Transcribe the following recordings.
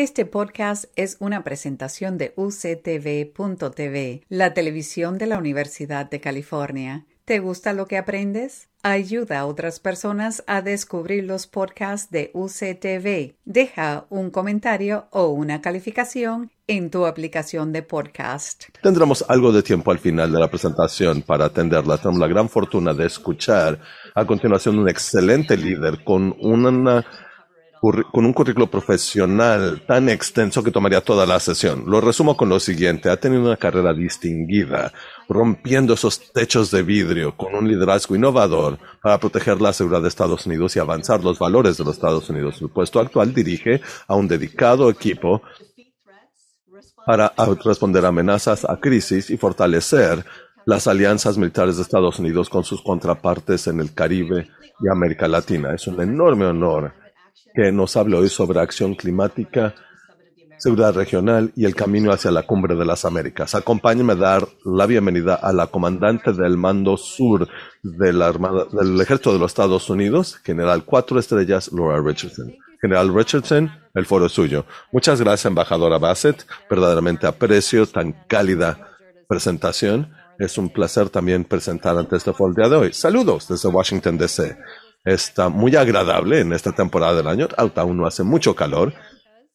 Este podcast es una presentación de uctv.tv, la televisión de la Universidad de California. ¿Te gusta lo que aprendes? Ayuda a otras personas a descubrir los podcasts de UCTV. Deja un comentario o una calificación en tu aplicación de podcast. Tendremos algo de tiempo al final de la presentación para atenderla. Tenemos la gran fortuna de escuchar a continuación un excelente líder con una con un currículo profesional tan extenso que tomaría toda la sesión. Lo resumo con lo siguiente. Ha tenido una carrera distinguida, rompiendo esos techos de vidrio con un liderazgo innovador para proteger la seguridad de Estados Unidos y avanzar los valores de los Estados Unidos. Su puesto actual dirige a un dedicado equipo para responder a amenazas, a crisis y fortalecer las alianzas militares de Estados Unidos con sus contrapartes en el Caribe y América Latina. Es un enorme honor que nos hable hoy sobre acción climática, seguridad regional y el camino hacia la cumbre de las Américas. Acompáñenme a dar la bienvenida a la comandante del Mando Sur del Ejército de los Estados Unidos, General Cuatro Estrellas, Laura Richardson. General Richardson, el foro es suyo. Muchas gracias, embajadora Bassett. Verdaderamente aprecio tan cálida presentación. Es un placer también presentar ante este foro el día de hoy. Saludos desde Washington, D.C está muy agradable en esta temporada del año. Aún no hace mucho calor.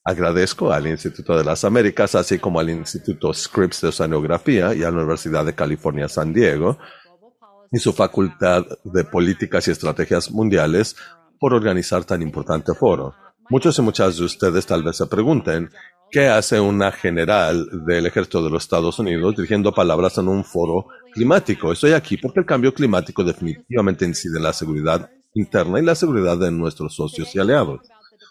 Agradezco al Instituto de las Américas, así como al Instituto Scripps de Oceanografía y a la Universidad de California San Diego y su Facultad de Políticas y Estrategias Mundiales por organizar tan importante foro. Muchos y muchas de ustedes tal vez se pregunten, ¿qué hace una general del ejército de los Estados Unidos dirigiendo palabras en un foro climático? Estoy aquí porque el cambio climático definitivamente incide en la seguridad interna y la seguridad de nuestros socios y aliados.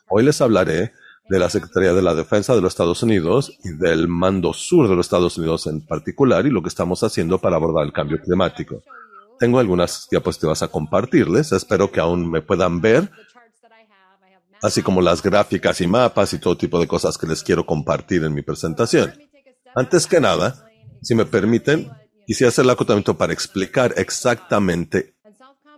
Hoy les hablaré de la Secretaría de la Defensa de los Estados Unidos y del Mando Sur de los Estados Unidos en particular y lo que estamos haciendo para abordar el cambio climático. Tengo algunas diapositivas a compartirles, espero que aún me puedan ver, así como las gráficas y mapas y todo tipo de cosas que les quiero compartir en mi presentación. Antes que nada, si me permiten, quisiera hacer el acotamiento para explicar exactamente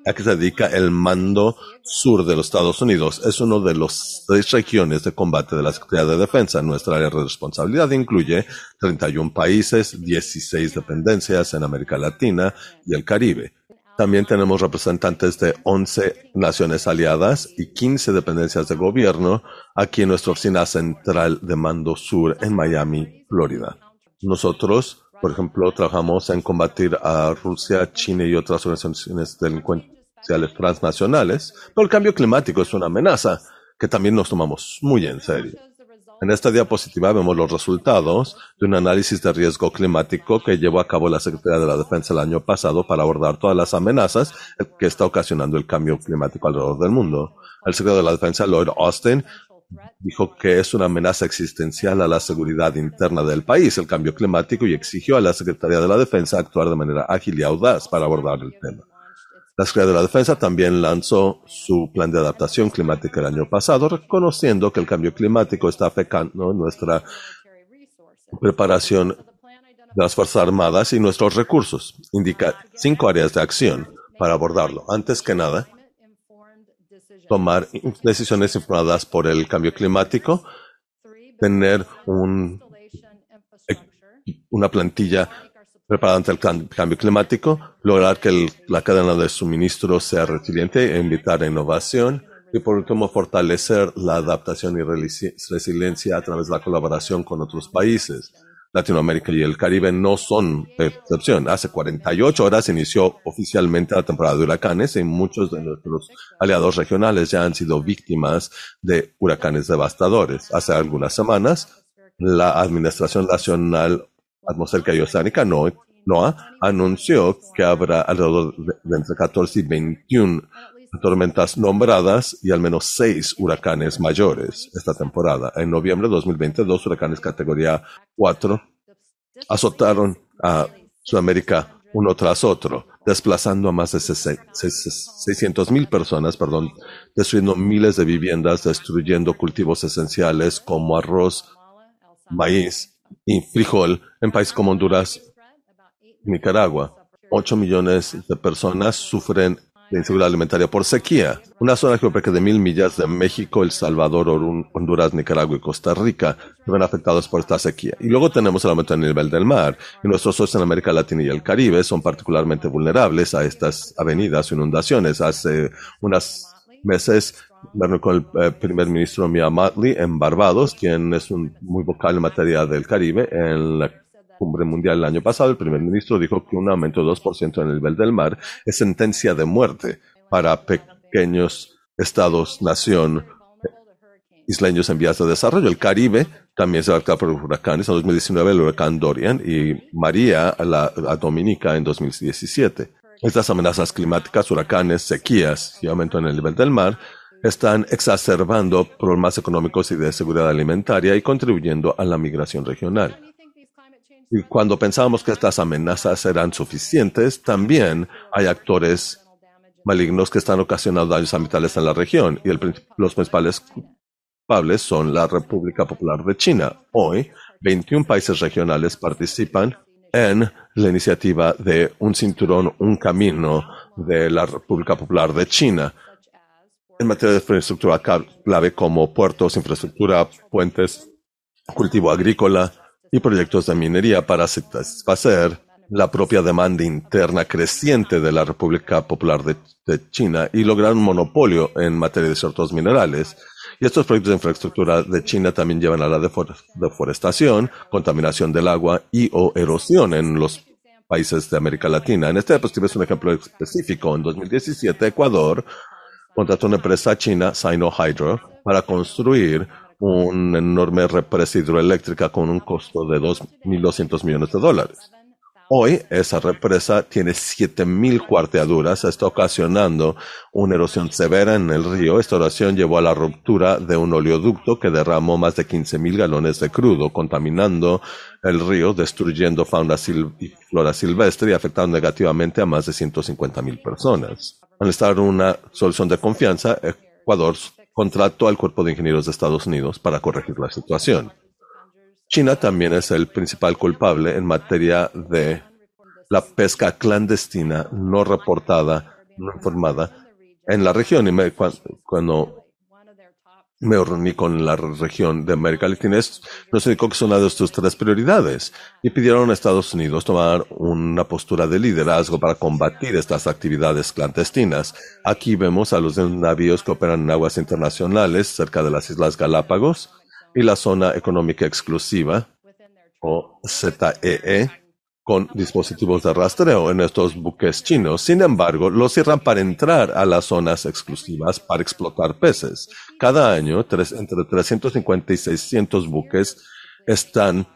a qué se dedica el Mando Sur de los Estados Unidos. Es uno de los seis regiones de combate de la Secretaría de Defensa. Nuestra área de responsabilidad incluye 31 países, 16 dependencias en América Latina y el Caribe. También tenemos representantes de 11 naciones aliadas y 15 dependencias de gobierno aquí en nuestra oficina central de Mando Sur en Miami, Florida. Nosotros por ejemplo, trabajamos en combatir a Rusia, China y otras organizaciones delincuentes transnacionales, pero el cambio climático es una amenaza que también nos tomamos muy en serio. En esta diapositiva vemos los resultados de un análisis de riesgo climático que llevó a cabo la Secretaría de la Defensa el año pasado para abordar todas las amenazas que está ocasionando el cambio climático alrededor del mundo. El secretario de la Defensa, Lloyd Austin, dijo que es una amenaza existencial a la seguridad interna del país, el cambio climático, y exigió a la Secretaría de la Defensa actuar de manera ágil y audaz para abordar el tema. La Secretaría de la Defensa también lanzó su plan de adaptación climática el año pasado, reconociendo que el cambio climático está afectando nuestra preparación de las Fuerzas Armadas y nuestros recursos. Indica cinco áreas de acción para abordarlo. Antes que nada, tomar decisiones informadas por el cambio climático, tener un, una plantilla preparada ante el cambio climático, lograr que la cadena de suministro sea resiliente e invitar a innovación. Y por último, fortalecer la adaptación y resiliencia a través de la colaboración con otros países. Latinoamérica y el Caribe no son excepción. Hace 48 horas inició oficialmente la temporada de huracanes y muchos de nuestros aliados regionales ya han sido víctimas de huracanes devastadores. Hace algunas semanas, la Administración Nacional atmosférica y oceánica, NOAA, anunció que habrá alrededor de entre 14 y 21 tormentas nombradas y al menos seis huracanes mayores esta temporada. En noviembre de 2020, dos huracanes categoría 4 azotaron a Sudamérica uno tras otro, desplazando a más de 600 mil personas, perdón, destruyendo miles de viviendas, destruyendo cultivos esenciales como arroz, maíz, y frijol en países como Honduras, Nicaragua. 8 millones de personas sufren de inseguridad alimentaria por sequía. Una zona geográfica de mil millas de México, El Salvador, Honduras, Nicaragua y Costa Rica se ven afectados por esta sequía. Y luego tenemos el aumento del nivel del mar. Y nuestros socios en América Latina y el Caribe son particularmente vulnerables a estas avenidas o inundaciones. Hace unos meses con el eh, primer ministro Mia Motley en Barbados, quien es un, muy vocal en materia del Caribe, en la cumbre mundial el año pasado, el primer ministro dijo que un aumento de 2% en el nivel del mar es sentencia de muerte para pequeños estados, nación, isleños en vías de desarrollo. El Caribe también se va a por huracanes. En 2019 el huracán Dorian y María a, la, Dominica en 2017. Estas amenazas climáticas, huracanes, sequías y aumento en el nivel del mar están exacerbando problemas económicos y de seguridad alimentaria y contribuyendo a la migración regional. Y cuando pensábamos que estas amenazas eran suficientes, también hay actores malignos que están ocasionando daños ambientales en la región y los principales culpables son la República Popular de China. Hoy, 21 países regionales participan en la iniciativa de un cinturón, un camino de la República Popular de China en materia de infraestructura clave como puertos, infraestructura, puentes, cultivo agrícola, y proyectos de minería para satisfacer la propia demanda interna creciente de la República Popular de, China y lograr un monopolio en materia de ciertos minerales. Y estos proyectos de infraestructura de China también llevan a la deforestación, contaminación del agua y o erosión en los países de América Latina. En este diapositiva es un ejemplo específico. En 2017, Ecuador contrató una empresa china, Sino Hydro, para construir una enorme represa hidroeléctrica con un costo de 2.200 millones de dólares. Hoy esa represa tiene 7.000 cuarteaduras, está ocasionando una erosión severa en el río. Esta erosión llevó a la ruptura de un oleoducto que derramó más de 15.000 galones de crudo, contaminando el río, destruyendo fauna y flora silvestre y afectando negativamente a más de 150.000 personas. Al estar una solución de confianza, Ecuador contrató al Cuerpo de Ingenieros de Estados Unidos para corregir la situación. China también es el principal culpable en materia de la pesca clandestina no reportada, no informada en la región. Y cuando me reuní con la región de América Latina, nos indicó que es una de sus tres prioridades y pidieron a Estados Unidos tomar una postura de liderazgo para combatir estas actividades clandestinas. Aquí vemos a los navíos que operan en aguas internacionales cerca de las Islas Galápagos y la zona económica exclusiva o ZEE con dispositivos de rastreo en estos buques chinos. Sin embargo, los cierran para entrar a las zonas exclusivas para explotar peces. Cada año, entre 350 y 600 buques están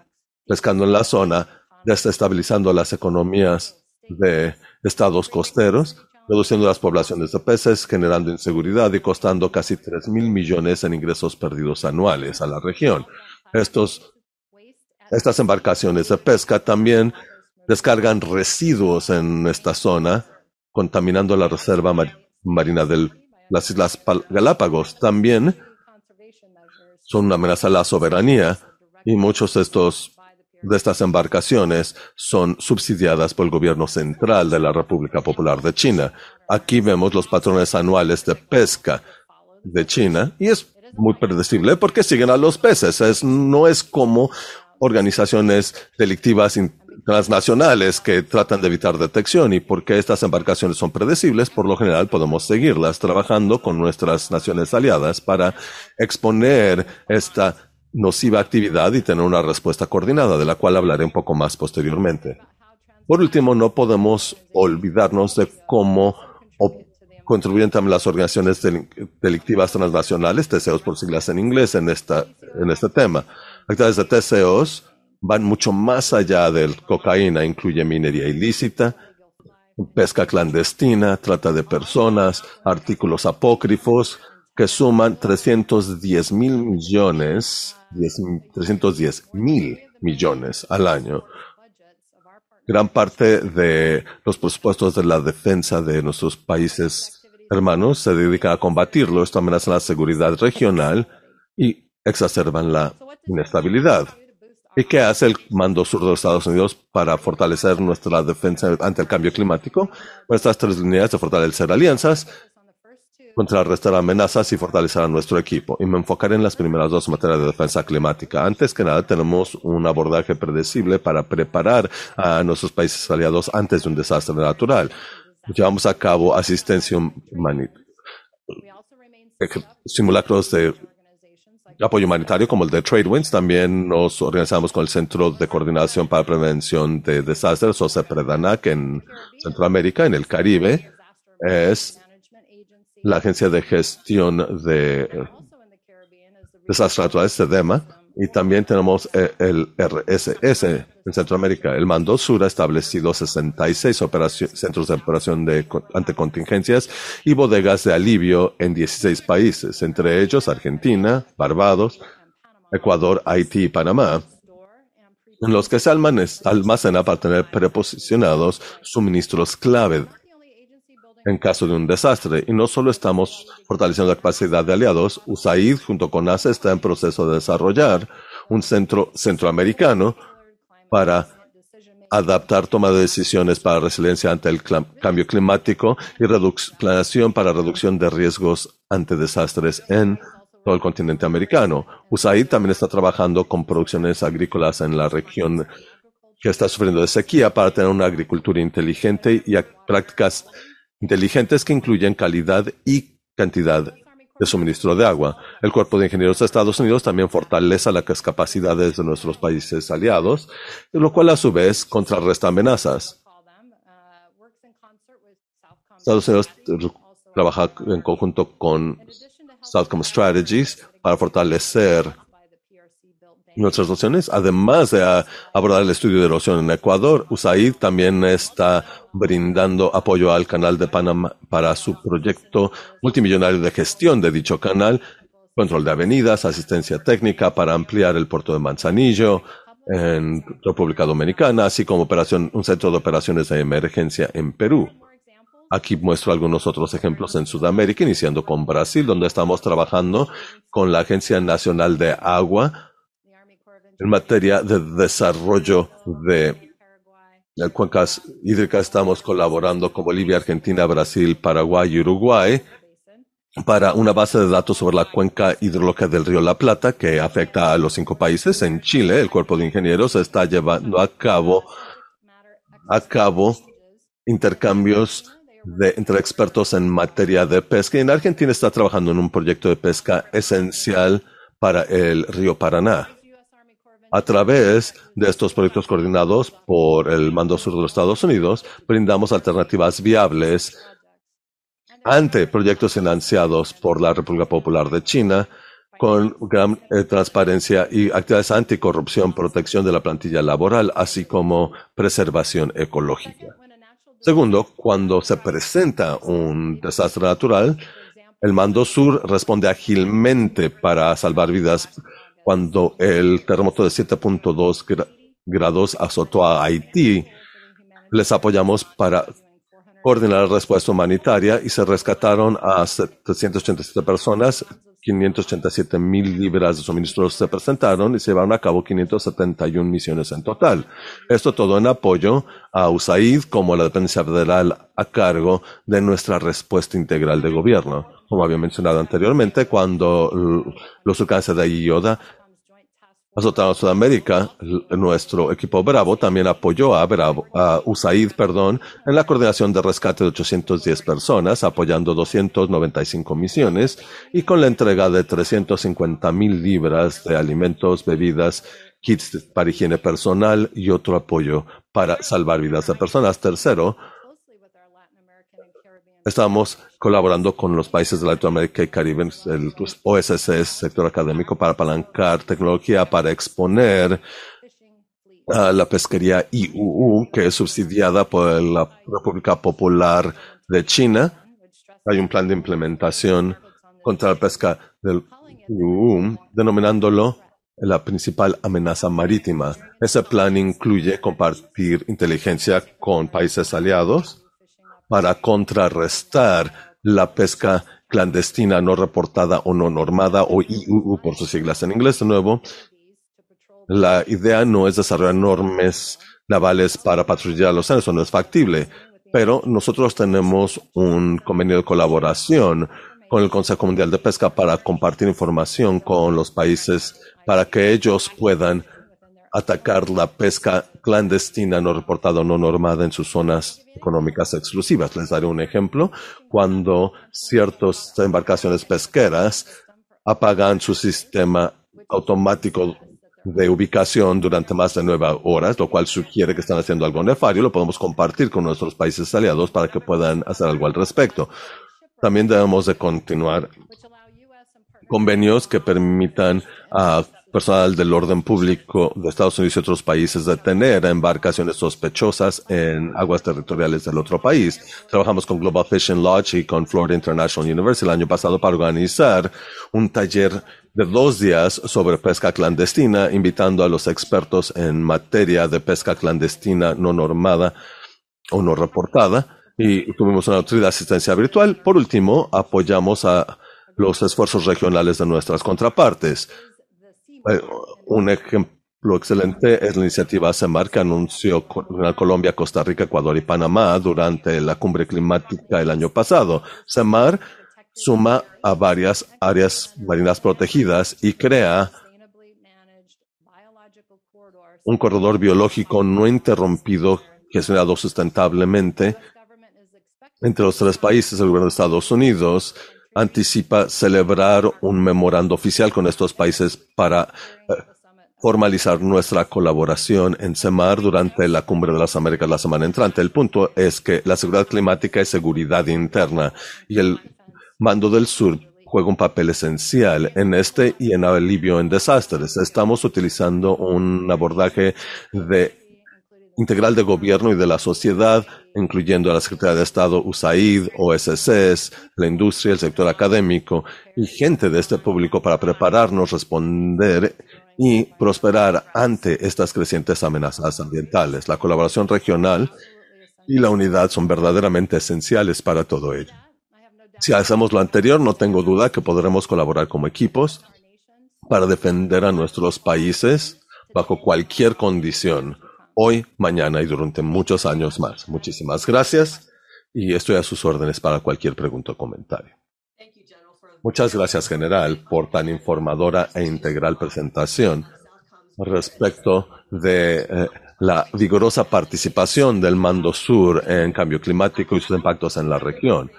pescando en la zona, desestabilizando las economías de estados costeros, reduciendo las poblaciones de peces, generando inseguridad y costando casi 3 mil millones en ingresos perdidos anuales a la región. Estos, estas embarcaciones de pesca también descargan residuos en esta zona, contaminando la reserva marina de las Islas Galápagos. También son una amenaza a la soberanía y muchos de estos de estas embarcaciones son subsidiadas por el gobierno central de la República Popular de China. Aquí vemos los patrones anuales de pesca de China y es muy predecible porque siguen a los peces. Es, no es como organizaciones delictivas transnacionales que tratan de evitar detección y porque estas embarcaciones son predecibles, por lo general podemos seguirlas trabajando con nuestras naciones aliadas para exponer esta nociva actividad y tener una respuesta coordinada, de la cual hablaré un poco más posteriormente. Por último, no podemos olvidarnos de cómo contribuyen también las organizaciones delictivas transnacionales, TCOs por siglas en inglés, en, esta, en este tema. Actividades de TCOs van mucho más allá del cocaína, incluye minería ilícita, pesca clandestina, trata de personas, artículos apócrifos, que suman 310 mil millones, 310 mil millones al año. Gran parte de los presupuestos de la defensa de nuestros países hermanos se dedica a combatirlo. Esto amenaza la seguridad regional y exacerban la inestabilidad. ¿Y qué hace el Mando Sur de los Estados Unidos para fortalecer nuestra defensa ante el cambio climático? Nuestras tres líneas de fortalecer alianzas, contrarrestar amenazas y fortalecer a nuestro equipo. Y me enfocaré en las primeras dos materias de defensa climática. Antes que nada, tenemos un abordaje predecible para preparar a nuestros países aliados antes de un desastre natural. Llevamos a cabo asistencia humanitaria, simulacros de apoyo humanitario como el de TradeWinds. También nos organizamos con el Centro de Coordinación para Prevención de Desastres, o CEPREDANAC, en Centroamérica, en el Caribe. Es la Agencia de Gestión de Desastres Naturales, CEDEMA. Y también tenemos el RSS en Centroamérica. El Mando Sur ha establecido 66 centros de operación de, ante contingencias y bodegas de alivio en 16 países, entre ellos Argentina, Barbados, Ecuador, Haití y Panamá, en los que se almacena para tener preposicionados suministros clave en caso de un desastre. Y no solo estamos fortaleciendo la capacidad de aliados, USAID junto con NASA está en proceso de desarrollar un centro centroamericano para adaptar toma de decisiones para resiliencia ante el cambio climático y planeación para reducción de riesgos ante desastres en todo el continente americano. USAID también está trabajando con producciones agrícolas en la región que está sufriendo de sequía para tener una agricultura inteligente y prácticas inteligentes que incluyen calidad y cantidad de suministro de agua. El Cuerpo de Ingenieros de Estados Unidos también fortalece las capacidades de nuestros países aliados, lo cual a su vez contrarresta amenazas. Estados Unidos trabaja en conjunto con Southcom Strategies para fortalecer nuestras nociones, además de abordar el estudio de erosión en Ecuador, USAID también está brindando apoyo al canal de Panamá para su proyecto multimillonario de gestión de dicho canal, control de avenidas, asistencia técnica para ampliar el puerto de Manzanillo en República Dominicana, así como operación, un centro de operaciones de emergencia en Perú. Aquí muestro algunos otros ejemplos en Sudamérica, iniciando con Brasil, donde estamos trabajando con la Agencia Nacional de Agua en materia de desarrollo de cuencas hídricas estamos colaborando con Bolivia, Argentina, Brasil, Paraguay y Uruguay para una base de datos sobre la cuenca hidrológica del río La Plata que afecta a los cinco países. En Chile, el cuerpo de ingenieros está llevando a cabo, a cabo intercambios de, entre expertos en materia de pesca y en Argentina está trabajando en un proyecto de pesca esencial para el río Paraná. A través de estos proyectos coordinados por el Mando Sur de los Estados Unidos, brindamos alternativas viables ante proyectos financiados por la República Popular de China con gran eh, transparencia y actividades anticorrupción, protección de la plantilla laboral, así como preservación ecológica. Segundo, cuando se presenta un desastre natural, el Mando Sur responde ágilmente para salvar vidas cuando el terremoto de 7.2 grados azotó a Haití, les apoyamos para coordinar la respuesta humanitaria y se rescataron a 787 personas, 587 mil libras de suministros se presentaron y se llevaron a cabo 571 misiones en total. Esto todo en apoyo a USAID como la dependencia federal a cargo de nuestra respuesta integral de gobierno. Como había mencionado anteriormente, cuando los huracanes de Ioda a Sudamérica, nuestro equipo Bravo también apoyó a Bravo, a USAID, perdón, en la coordinación de rescate de 810 personas, apoyando 295 misiones y con la entrega de 350 mil libras de alimentos, bebidas, kits para higiene personal y otro apoyo para salvar vidas de personas. Tercero, Estamos colaborando con los países de Latinoamérica y Caribe, el OSS, sector académico, para apalancar tecnología para exponer a la pesquería IUU, que es subsidiada por la República Popular de China. Hay un plan de implementación contra la pesca del IUU, denominándolo la principal amenaza marítima. Ese plan incluye compartir inteligencia con países aliados, para contrarrestar la pesca clandestina no reportada o no normada o IUU por sus siglas en inglés de nuevo La idea no es desarrollar enormes navales para patrullar los océanos, no es factible. Pero nosotros tenemos un convenio de colaboración con el Consejo Mundial de Pesca para compartir información con los países para que ellos puedan atacar la pesca clandestina no reportada o no normada en sus zonas económicas exclusivas. Les daré un ejemplo. Cuando ciertas embarcaciones pesqueras apagan su sistema automático de ubicación durante más de nueve horas, lo cual sugiere que están haciendo algo nefario, lo podemos compartir con nuestros países aliados para que puedan hacer algo al respecto. También debemos de continuar convenios que permitan a personal del orden público de Estados Unidos y otros países detener embarcaciones sospechosas en aguas territoriales del otro país. Trabajamos con Global Fishing Lodge y con Florida International University el año pasado para organizar un taller de dos días sobre pesca clandestina, invitando a los expertos en materia de pesca clandestina no normada o no reportada. Y tuvimos una de asistencia virtual. Por último, apoyamos a los esfuerzos regionales de nuestras contrapartes. Eh, un ejemplo excelente es la iniciativa CEMAR que anunció Colombia, Costa Rica, Ecuador y Panamá durante la cumbre climática el año pasado. CEMAR suma a varias áreas marinas protegidas y crea un corredor biológico no interrumpido gestionado sustentablemente entre los tres países, el gobierno de Estados Unidos, anticipa celebrar un memorando oficial con estos países para eh, formalizar nuestra colaboración en CEMAR durante la Cumbre de las Américas la semana entrante. El punto es que la seguridad climática es seguridad interna y el mando del sur juega un papel esencial en este y en alivio en desastres. Estamos utilizando un abordaje de integral de gobierno y de la sociedad, incluyendo a la Secretaría de Estado USAID, OSCs, la industria, el sector académico y gente de este público para prepararnos, responder y prosperar ante estas crecientes amenazas ambientales. La colaboración regional y la unidad son verdaderamente esenciales para todo ello. Si hacemos lo anterior, no tengo duda que podremos colaborar como equipos para defender a nuestros países bajo cualquier condición hoy, mañana y durante muchos años más. Muchísimas gracias y estoy a sus órdenes para cualquier pregunta o comentario. Muchas gracias, General, por tan informadora e integral presentación respecto de eh, la vigorosa participación del Mando Sur en cambio climático y sus impactos en la región.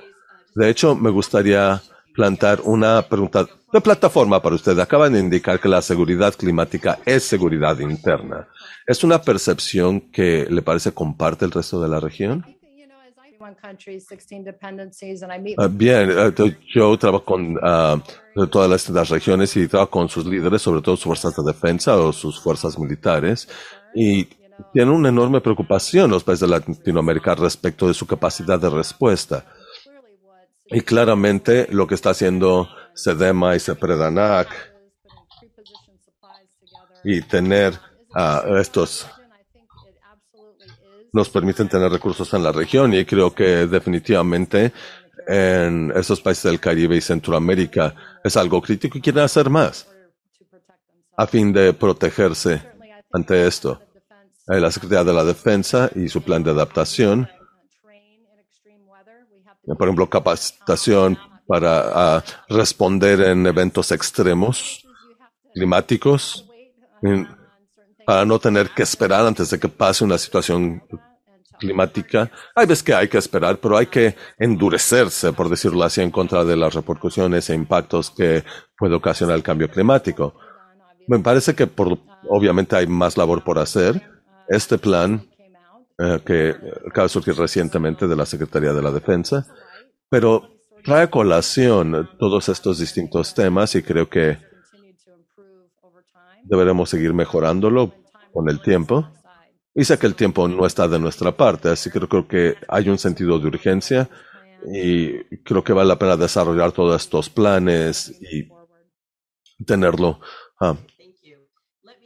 De hecho, me gustaría plantar una pregunta de plataforma para usted. Acaban de indicar que la seguridad climática es seguridad interna. ¿Es una percepción que le parece comparte el resto de la región? Ah, bien, eh, yo trabajo con uh, todas las, regiones y trabajo con sus líderes, sobre todo sus fuerzas de defensa o sus fuerzas militares, y tienen una enorme preocupación los países de Latinoamérica respecto de su capacidad de respuesta. Y claramente lo que está haciendo SEDEMA y SEPREDANAC y tener a estos nos permiten tener recursos en la región y creo que definitivamente en esos países del Caribe y Centroamérica es algo crítico y quieren hacer más a fin de protegerse ante esto. Eh, la Secretaría de la Defensa y su plan de adaptación por ejemplo, capacitación para ah, responder en eventos extremos climáticos, para no tener que esperar antes de que pase una situación climática. Hay veces que hay que esperar, pero hay que endurecerse, por decirlo así, en contra de las repercusiones e impactos que puede ocasionar el cambio climático. Me parece que por, obviamente hay más labor por hacer. Este plan eh, que acaba de surgir recientemente de la Secretaría de la Defensa, pero trae colación todos estos distintos temas y creo que deberemos seguir mejorándolo con el tiempo. Y sé que el tiempo no está de nuestra parte, así que creo que hay un sentido de urgencia y creo que vale la pena desarrollar todos estos planes y tenerlo ah,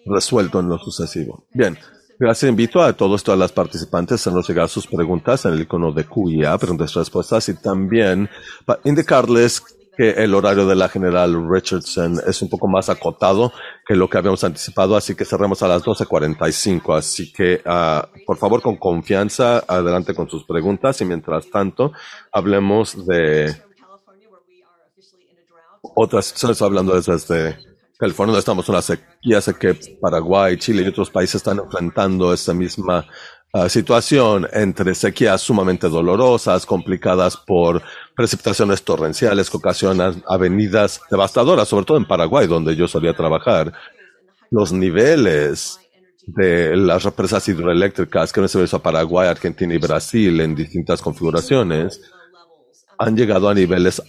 resuelto en lo sucesivo. Bien, Gracias. Invito a todos, todas las participantes a hacernos llegar sus preguntas en el icono de QIA, preguntas y respuestas, y también para indicarles que el horario de la general Richardson es un poco más acotado que lo que habíamos anticipado, así que cerramos a las 12.45. Así que, uh, por favor, con confianza, adelante con sus preguntas y mientras tanto, hablemos de otras situaciones, hablando desde California, donde estamos en una sequía, sé que Paraguay, Chile y otros países están enfrentando esa misma uh, situación entre sequías sumamente dolorosas, complicadas por precipitaciones torrenciales que ocasionan avenidas devastadoras, sobre todo en Paraguay, donde yo solía trabajar. Los niveles de las represas hidroeléctricas que no se a Paraguay, Argentina y Brasil en distintas configuraciones han llegado a niveles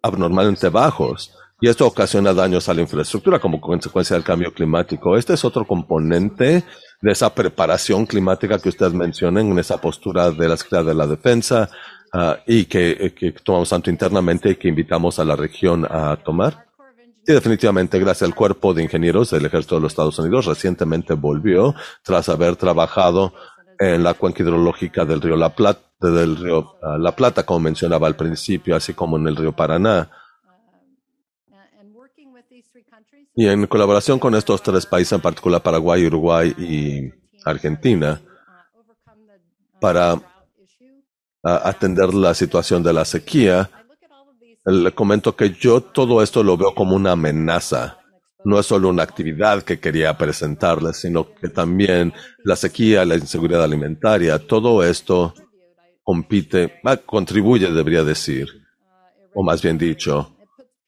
abnormalmente bajos. Y esto ocasiona daños a la infraestructura como consecuencia del cambio climático. Este es otro componente de esa preparación climática que usted menciona en esa postura de la Secretaría de la Defensa uh, y que, que, tomamos tanto internamente y que invitamos a la región a tomar. Y definitivamente, gracias al Cuerpo de Ingenieros del Ejército de los Estados Unidos, recientemente volvió tras haber trabajado en la cuenca hidrológica del río La Plata, del río uh, La Plata, como mencionaba al principio, así como en el río Paraná Y en colaboración con estos tres países, en particular Paraguay, Uruguay y Argentina, para atender la situación de la sequía, le comento que yo todo esto lo veo como una amenaza. No es solo una actividad que quería presentarles, sino que también la sequía, la inseguridad alimentaria, todo esto compite, contribuye, debería decir, o más bien dicho,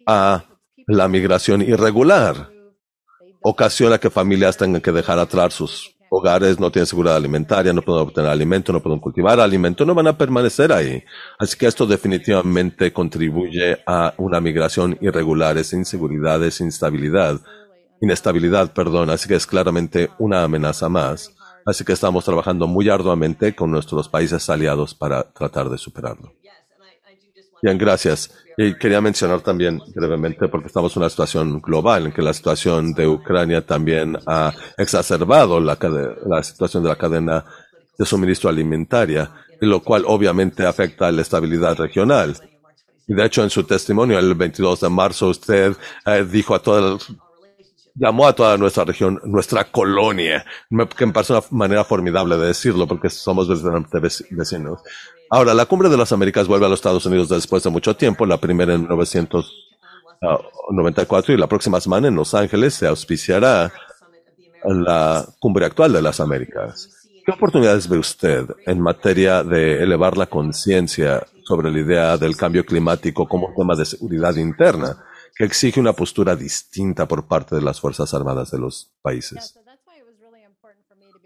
a la migración irregular ocasiona que familias tengan que dejar atrás sus hogares, no tienen seguridad alimentaria, no pueden obtener alimento, no pueden cultivar alimento, no van a permanecer ahí. Así que esto definitivamente contribuye a una migración irregular, es inseguridad, es instabilidad, inestabilidad, perdón. Así que es claramente una amenaza más. Así que estamos trabajando muy arduamente con nuestros países aliados para tratar de superarlo. Bien, gracias. Y quería mencionar también brevemente, porque estamos en una situación global, en que la situación de Ucrania también ha exacerbado la, la situación de la cadena de suministro alimentaria, lo cual obviamente afecta a la estabilidad regional. Y de hecho, en su testimonio el 22 de marzo, usted eh, dijo a toda, llamó a toda nuestra región nuestra colonia, que me parece una manera formidable de decirlo, porque somos vecinos. Ahora, la Cumbre de las Américas vuelve a los Estados Unidos después de mucho tiempo, la primera en 1994 y la próxima semana en Los Ángeles se auspiciará la Cumbre actual de las Américas. ¿Qué oportunidades ve usted en materia de elevar la conciencia sobre la idea del cambio climático como un tema de seguridad interna que exige una postura distinta por parte de las Fuerzas Armadas de los países?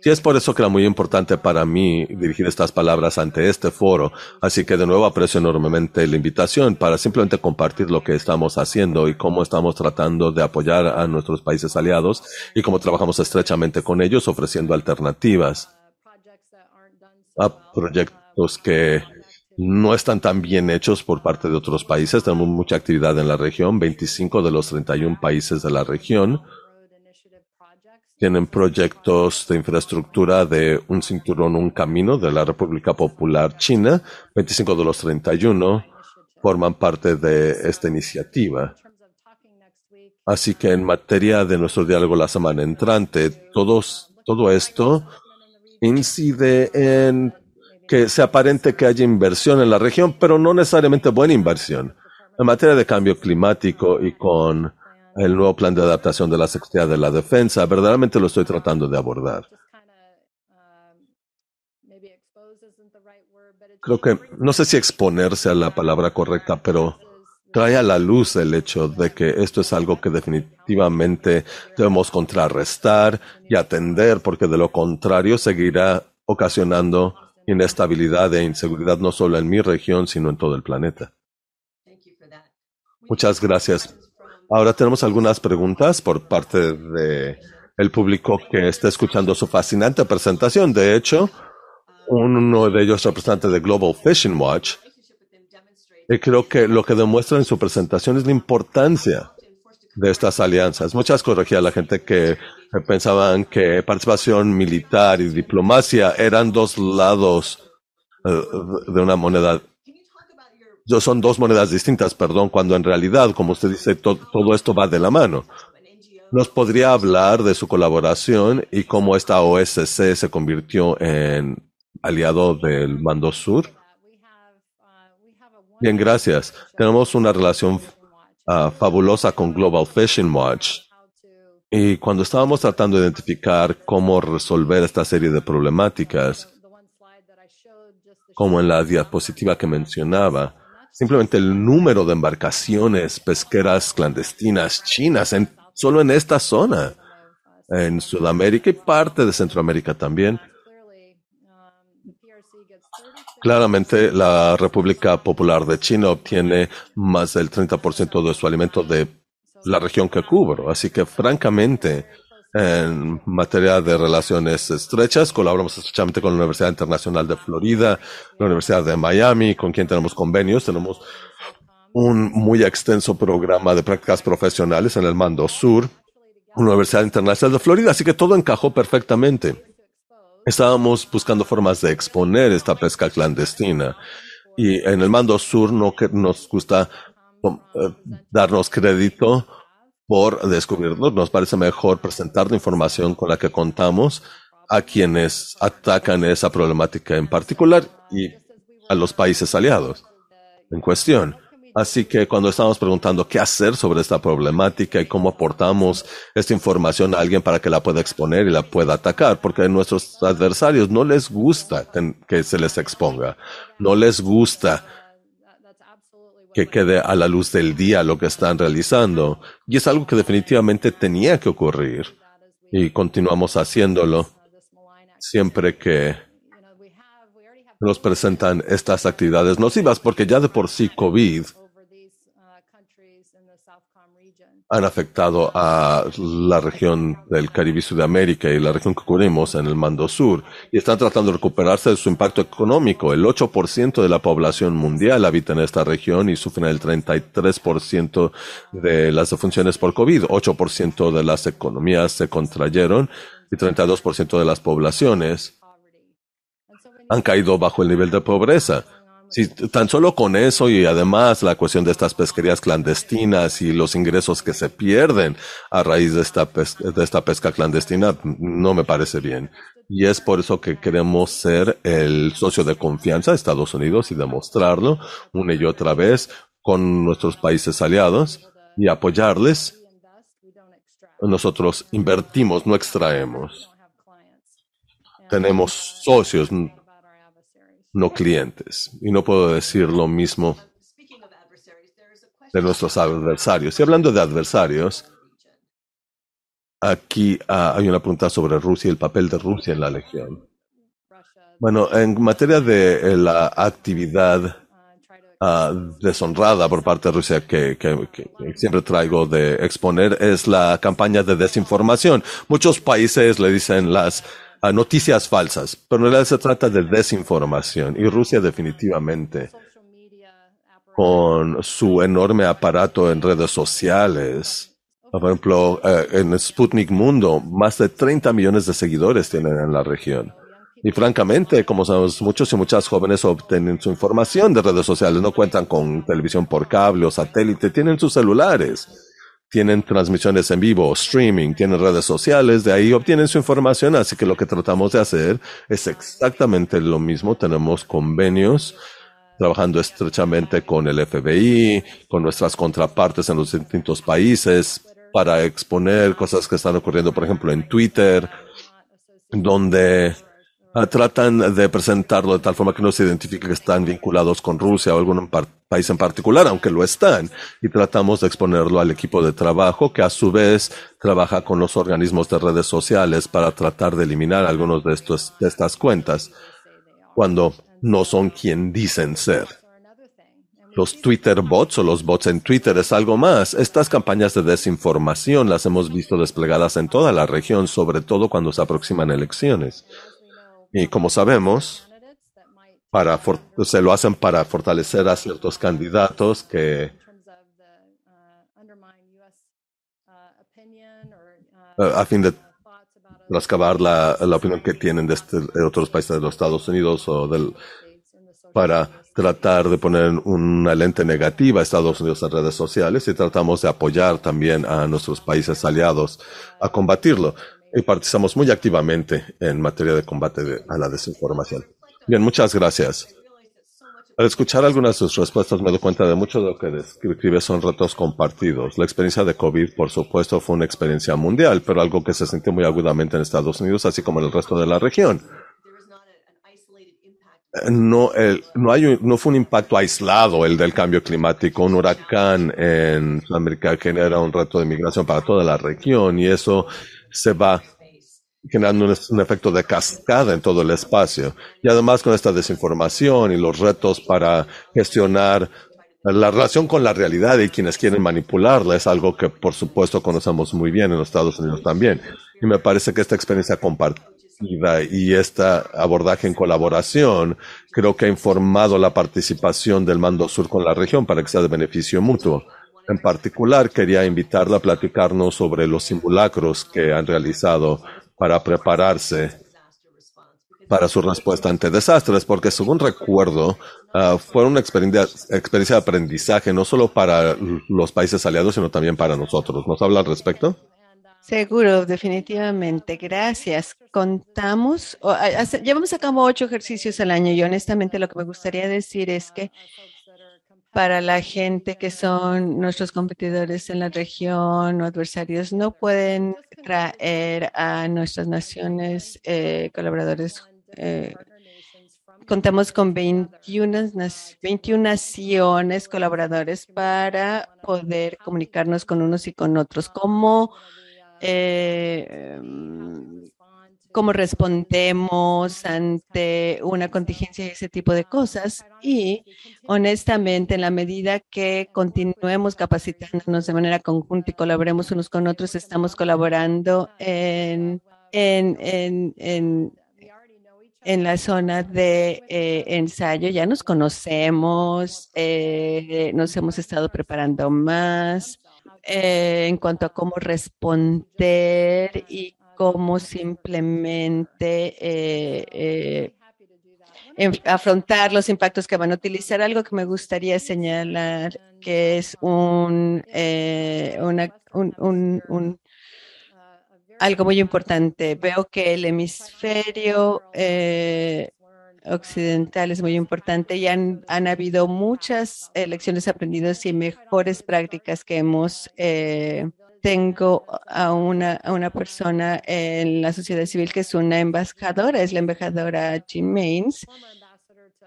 Sí, es por eso que era muy importante para mí dirigir estas palabras ante este foro. Así que de nuevo aprecio enormemente la invitación para simplemente compartir lo que estamos haciendo y cómo estamos tratando de apoyar a nuestros países aliados y cómo trabajamos estrechamente con ellos ofreciendo alternativas a proyectos que no están tan bien hechos por parte de otros países. Tenemos mucha actividad en la región, 25 de los 31 países de la región tienen proyectos de infraestructura de un cinturón, un camino de la República Popular China. 25 de los 31 forman parte de esta iniciativa. Así que en materia de nuestro diálogo la semana entrante, todos, todo esto incide en que se aparente que haya inversión en la región, pero no necesariamente buena inversión. En materia de cambio climático y con el nuevo plan de adaptación de la Secretaría de la Defensa. Verdaderamente lo estoy tratando de abordar. Creo que, no sé si exponerse a la palabra correcta, pero trae a la luz el hecho de que esto es algo que definitivamente debemos contrarrestar y atender, porque de lo contrario seguirá ocasionando inestabilidad e inseguridad no solo en mi región, sino en todo el planeta. Muchas gracias. Ahora tenemos algunas preguntas por parte de el público que está escuchando su fascinante presentación. De hecho, uno de ellos representante de Global Fishing Watch. Y creo que lo que demuestra en su presentación es la importancia de estas alianzas. Muchas corregía la gente que pensaban que participación militar y diplomacia eran dos lados eh, de una moneda son dos monedas distintas, perdón, cuando en realidad, como usted dice, todo esto va de la mano. ¿Nos podría hablar de su colaboración y cómo esta OSC se convirtió en aliado del Mando Sur? Bien, gracias. Tenemos una relación ah, fabulosa con Global Fishing Watch. Y cuando estábamos tratando de identificar cómo resolver esta serie de problemáticas, como en la diapositiva que mencionaba, simplemente el número de embarcaciones pesqueras clandestinas chinas en, solo en esta zona, en Sudamérica y parte de Centroamérica también. Claramente la República Popular de China obtiene más del 30% de su alimento de la región que cubro. Así que francamente, en materia de relaciones estrechas. Colaboramos estrechamente con la Universidad Internacional de Florida, la Universidad de Miami, con quien tenemos convenios. Tenemos un muy extenso programa de prácticas profesionales en el Mando Sur, Universidad Internacional de Florida, así que todo encajó perfectamente. Estábamos buscando formas de exponer esta pesca clandestina y en el Mando Sur no nos gusta eh, darnos crédito por descubrirlo. Nos parece mejor presentar la información con la que contamos a quienes atacan esa problemática en particular y a los países aliados en cuestión. Así que cuando estamos preguntando qué hacer sobre esta problemática y cómo aportamos esta información a alguien para que la pueda exponer y la pueda atacar, porque a nuestros adversarios no les gusta que se les exponga, no les gusta que quede a la luz del día lo que están realizando. Y es algo que definitivamente tenía que ocurrir. Y continuamos haciéndolo siempre que nos presentan estas actividades nocivas, porque ya de por sí COVID han afectado a la región del Caribe y Sudamérica y la región que cubrimos en el Mando Sur y están tratando de recuperarse de su impacto económico. El 8% de la población mundial habita en esta región y sufren el 33% de las defunciones por COVID. 8% de las economías se contrayeron y 32% de las poblaciones han caído bajo el nivel de pobreza. Si tan solo con eso y además la cuestión de estas pesquerías clandestinas y los ingresos que se pierden a raíz de esta, pesca, de esta pesca clandestina no me parece bien. Y es por eso que queremos ser el socio de confianza de Estados Unidos y demostrarlo una y otra vez con nuestros países aliados y apoyarles. Nosotros invertimos, no extraemos. Tenemos socios, no clientes. Y no puedo decir lo mismo de nuestros adversarios. Y hablando de adversarios, aquí ah, hay una pregunta sobre Rusia y el papel de Rusia en la Legión. Bueno, en materia de eh, la actividad ah, deshonrada por parte de Rusia que, que, siempre traigo de exponer es la campaña de desinformación. Muchos países le dicen las a noticias falsas, pero en realidad se trata de desinformación y Rusia definitivamente con su enorme aparato en redes sociales. Por ejemplo, eh, en Sputnik Mundo, más de 30 millones de seguidores tienen en la región. Y francamente, como sabemos, muchos y muchas jóvenes obtienen su información de redes sociales, no cuentan con televisión por cable o satélite, tienen sus celulares tienen transmisiones en vivo, streaming, tienen redes sociales, de ahí obtienen su información, así que lo que tratamos de hacer es exactamente lo mismo. Tenemos convenios trabajando estrechamente con el FBI, con nuestras contrapartes en los distintos países, para exponer cosas que están ocurriendo, por ejemplo, en Twitter, donde tratan de presentarlo de tal forma que no se identifique que están vinculados con Rusia o algún país en particular, aunque lo están, y tratamos de exponerlo al equipo de trabajo que a su vez trabaja con los organismos de redes sociales para tratar de eliminar algunos de, estos, de estas cuentas cuando no son quien dicen ser. Los Twitter bots o los bots en Twitter es algo más. Estas campañas de desinformación las hemos visto desplegadas en toda la región, sobre todo cuando se aproximan elecciones. Y como sabemos, para se lo hacen para fortalecer a ciertos candidatos que eh, a fin de trascabar la, la opinión que tienen de, este, de, otros países de los Estados Unidos o del para tratar de poner una lente negativa a Estados Unidos en redes sociales y tratamos de apoyar también a nuestros países aliados a combatirlo. Y participamos muy activamente en materia de combate a la desinformación. Bien, muchas gracias. Al escuchar algunas de sus respuestas me doy cuenta de mucho de lo que describe son retos compartidos. La experiencia de COVID, por supuesto, fue una experiencia mundial, pero algo que se sintió muy agudamente en Estados Unidos, así como en el resto de la región no, no, fue un impacto aislado el del cambio climático. Un huracán en Sudamérica genera un reto de migración para toda la región y eso se va generando un, efecto de cascada en todo el espacio. Y además con esta desinformación y los retos para gestionar la relación con la realidad y quienes quieren manipularla es algo que por supuesto conocemos muy bien en los Estados Unidos también. Y me parece que esta experiencia compartida y este abordaje en colaboración creo que ha informado la participación del Mando Sur con la región para que sea de beneficio mutuo. En particular, quería invitarla a platicarnos sobre los simulacros que han realizado para prepararse para su respuesta ante desastres, porque según recuerdo, uh, fue una experiencia, experiencia de aprendizaje no solo para los países aliados, sino también para nosotros. ¿Nos habla al respecto? Seguro, definitivamente. Gracias. Contamos, llevamos a cabo ocho ejercicios al año y honestamente lo que me gustaría decir es que para la gente que son nuestros competidores en la región o adversarios, no pueden traer a nuestras naciones eh, colaboradores. Eh, contamos con 21, 21 naciones colaboradores para poder comunicarnos con unos y con otros. ¿Cómo eh, cómo respondemos ante una contingencia y ese tipo de cosas. Y honestamente, en la medida que continuemos capacitándonos de manera conjunta y colaboremos unos con otros, estamos colaborando en, en, en, en en la zona de eh, ensayo ya nos conocemos, eh, nos hemos estado preparando más, eh, en cuanto a cómo responder y cómo simplemente eh, eh, afrontar los impactos que van a utilizar. Algo que me gustaría señalar que es un, un, algo muy importante. Veo que el hemisferio occidental es muy importante y han, han habido muchas lecciones aprendidas y mejores prácticas que hemos. Eh, tengo a una, a una persona en la sociedad civil que es una embajadora, es la embajadora Jean Mains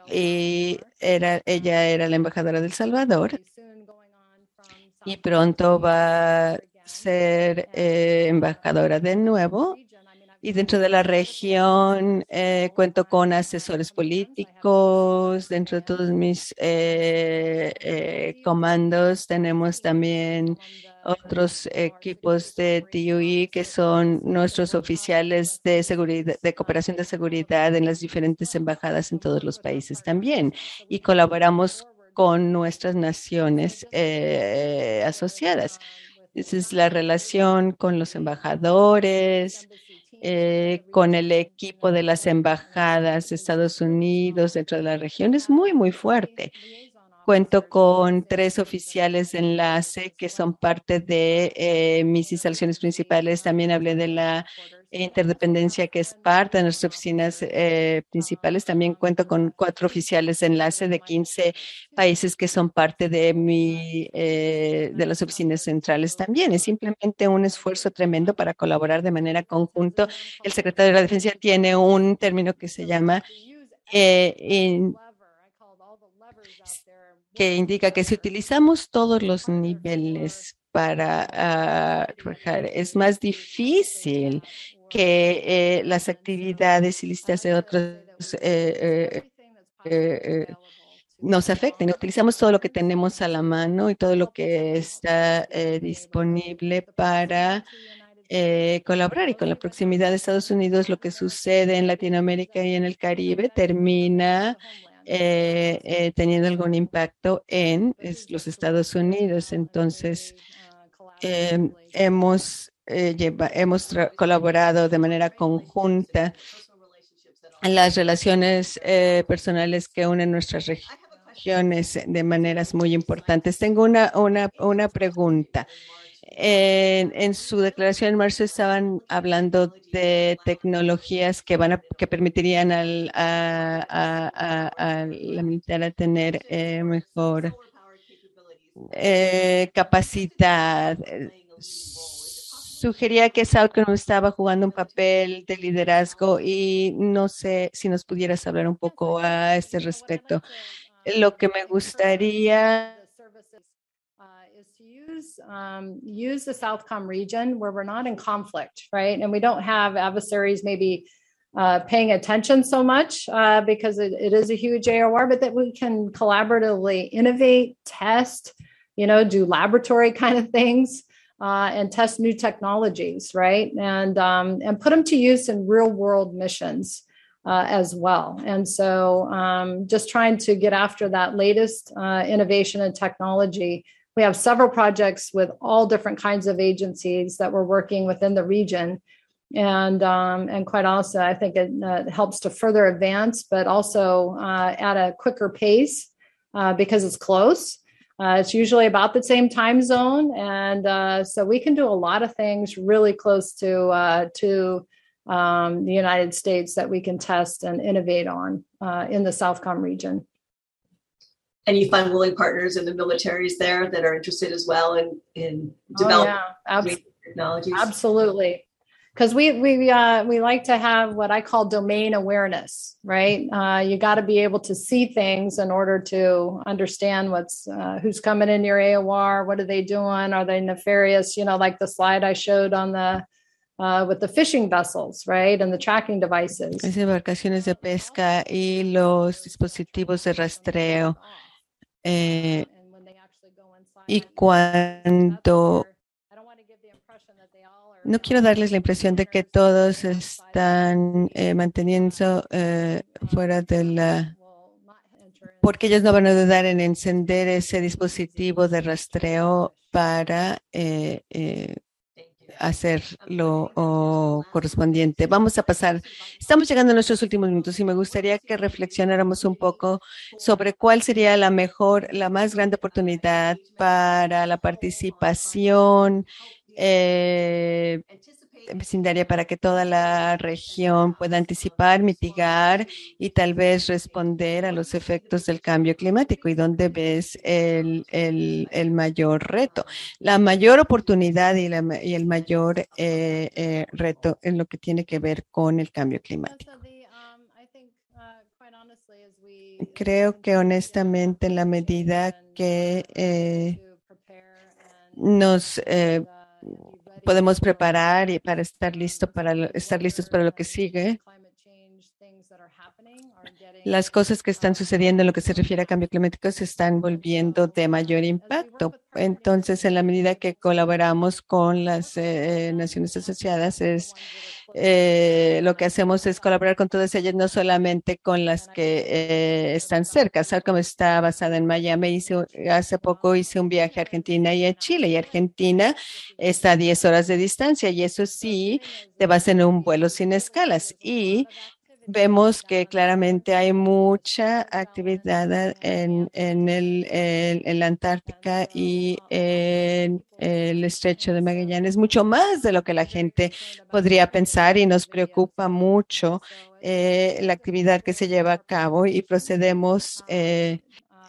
y era, ella era la embajadora del Salvador y pronto va a ser eh, embajadora de nuevo y dentro de la región eh, cuento con asesores políticos. Dentro de todos mis eh, eh, comandos tenemos también otros equipos de TUI que son nuestros oficiales de seguridad, de cooperación de seguridad en las diferentes embajadas en todos los países también. Y colaboramos con nuestras naciones asociadas. Esa es la relación con los embajadores, eh, con el equipo de las embajadas de Estados Unidos dentro de la región es muy, muy fuerte. Cuento con tres oficiales de enlace que son parte de eh, mis instalaciones principales. También hablé de la interdependencia que es parte de nuestras oficinas eh, principales. También cuento con cuatro oficiales de enlace de 15 países que son parte de mi eh, de las oficinas centrales también. Es simplemente un esfuerzo tremendo para colaborar de manera conjunta. El secretario de la Defensa tiene un término que se llama que indica que si utilizamos todos los niveles para uh, es más difícil que eh, las actividades ilícitas de otros eh, eh, nos afecten. Utilizamos todo lo que tenemos a la mano y todo lo que está disponible para colaborar. Y con la proximidad de Estados Unidos, lo que sucede en Latinoamérica y en el Caribe termina eh, teniendo algún impacto en los Estados Unidos. Entonces, em, hemos, eh, hemos colaborado de manera conjunta en las relaciones personales que unen nuestras regiones de maneras muy importantes. Tengo una, una, una pregunta. En, su declaración en marzo estaban hablando de tecnologías que van a, que permitirían al, a, la militar tener eh, mejor eh, capacidad. Sugería que Southcross estaba jugando un papel de liderazgo y no sé si nos pudieras hablar un poco a este respecto. Lo que me gustaría um, use the Southcom region where we're not in conflict, right? And we don't have adversaries maybe uh, paying attention so much uh, because it, it is a huge AOR, but that we can collaboratively innovate, test, you know, do laboratory kind of things. Uh, and test new technologies, right? And um, and put them to use in real world missions uh, as well. And so, um, just trying to get after that latest uh, innovation and technology we have several projects with all different kinds of agencies that we're working within the region and um, and quite honestly i think it uh, helps to further advance but also uh, at a quicker pace uh, because it's close uh, it's usually about the same time zone and uh, so we can do a lot of things really close to uh, to um, the united states that we can test and innovate on in the southcom region. And you find willing partners in the militaries there that are interested as well in in developing oh, yeah. Abs- technologies? absolutely because we we uh, we like to have what I call domain awareness, right? Uh, you got to be able to see things in order to understand what's uh, who's coming in your AOR, what are they doing, are they nefarious? You know, like the slide I showed on the uh, with the fishing vessels, right, and the tracking devices. Las embarcaciones de pesca y los dispositivos de rastreo. Eh, y cuando no quiero darles la impresión de que todos están eh, manteniendo eh, fuera de la porque ellos no van a dudar en encender ese dispositivo de rastreo para eh, eh hacer lo correspondiente. Vamos a pasar, estamos llegando a nuestros últimos minutos y me gustaría que reflexionáramos un poco sobre cuál sería la mejor, la más grande oportunidad para la participación eh, vecindaria para que toda la región pueda anticipar, mitigar y tal vez responder a los efectos del cambio climático y dónde ves el, el, el mayor reto, la mayor oportunidad y, la, y el mayor eh, eh, reto en lo que tiene que ver con el cambio climático. Creo que honestamente en la medida que eh, nos eh, podemos preparar y para estar listo para estar listos para lo que sigue. Las cosas que están sucediendo en lo que se refiere a cambio climático se están volviendo de mayor impacto. Entonces, en la medida que colaboramos con las eh, Naciones Asociadas, es eh, lo que hacemos es colaborar con todas ellas, no solamente con las que eh, están cerca. como está basada en Miami. Hice, hace poco hice un viaje a Argentina y a Chile, y Argentina está a 10 horas de distancia, y eso sí, te vas en un vuelo sin escalas. Y vemos que claramente hay mucha actividad en, en, el, en, la Antártica y en el estrecho de Magallanes, mucho más de lo que la gente podría pensar y nos preocupa mucho eh, la actividad que se lleva a cabo y procedemos eh,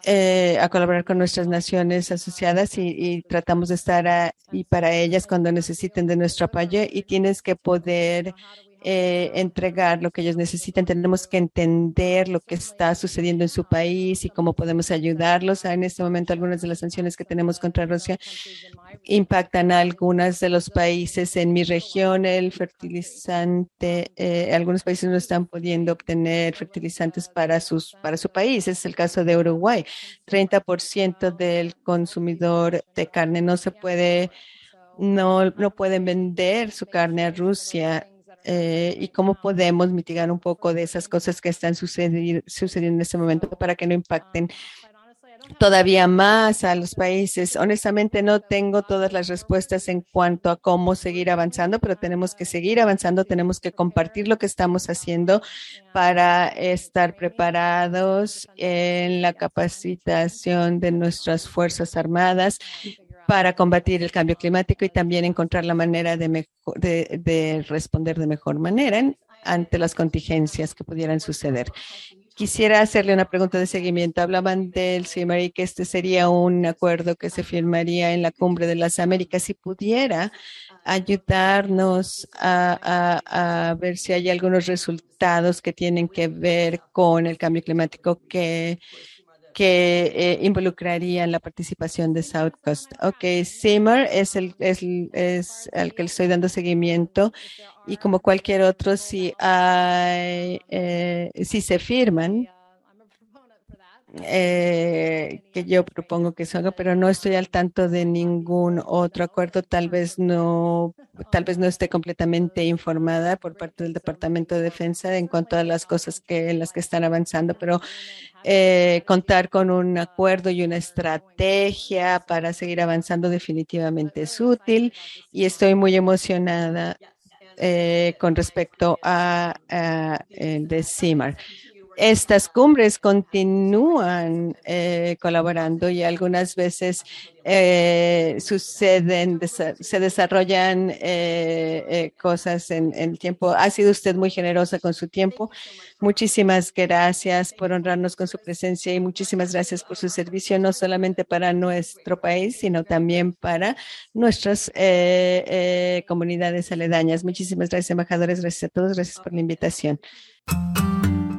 eh, a colaborar con nuestras naciones asociadas y, tratamos de estar ahí para ellas cuando necesiten de nuestro apoyo y tienes que poder eh, entregar lo que ellos necesitan. Tenemos que entender lo que está sucediendo en su país y cómo podemos ayudarlos. En este momento, algunas de las sanciones que tenemos contra Rusia impactan a algunos de los países en mi región. El fertilizante, eh, algunos países no están pudiendo obtener fertilizantes para, sus, para su país. Es el caso de Uruguay. 30% del consumidor de carne no se puede no, no pueden vender su carne a Rusia eh, y cómo podemos mitigar un poco de esas cosas que están sucediendo en este momento para que no impacten todavía más a los países. Honestamente, no tengo todas las respuestas en cuanto a cómo seguir avanzando, pero tenemos que seguir avanzando, tenemos que compartir lo que estamos haciendo para estar preparados en la capacitación de nuestras Fuerzas Armadas para combatir el cambio climático y también encontrar la manera de, de responder de mejor manera ante las contingencias que pudieran suceder. Quisiera hacerle una pregunta de seguimiento. Hablaban del CIMAR y que este sería un acuerdo que se firmaría en la cumbre de las Américas. Si pudiera ayudarnos a, ver si hay algunos resultados que tienen que ver con el cambio climático que que eh, involucrarían la participación de South Coast. Ok, CIMAR es el, es, es al que le estoy dando seguimiento y como cualquier otro, si hay, eh, si se firman, eh, que yo propongo que se haga, pero no estoy al tanto de ningún otro acuerdo. Tal vez no, tal vez no esté completamente informada por parte del Departamento de Defensa en cuanto a las cosas que en las que están avanzando, pero eh, contar con un acuerdo y una estrategia para seguir avanzando definitivamente es útil y estoy muy emocionada eh, con respecto a, a, de CIMAR estas cumbres continúan eh, colaborando y algunas veces eh, suceden, se desarrollan eh, cosas en, el tiempo. Ha sido usted muy generosa con su tiempo. Muchísimas gracias por honrarnos con su presencia y muchísimas gracias por su servicio, no solamente para nuestro país, sino también para nuestras comunidades aledañas. Muchísimas gracias, embajadores. Gracias a todos. Gracias por la invitación.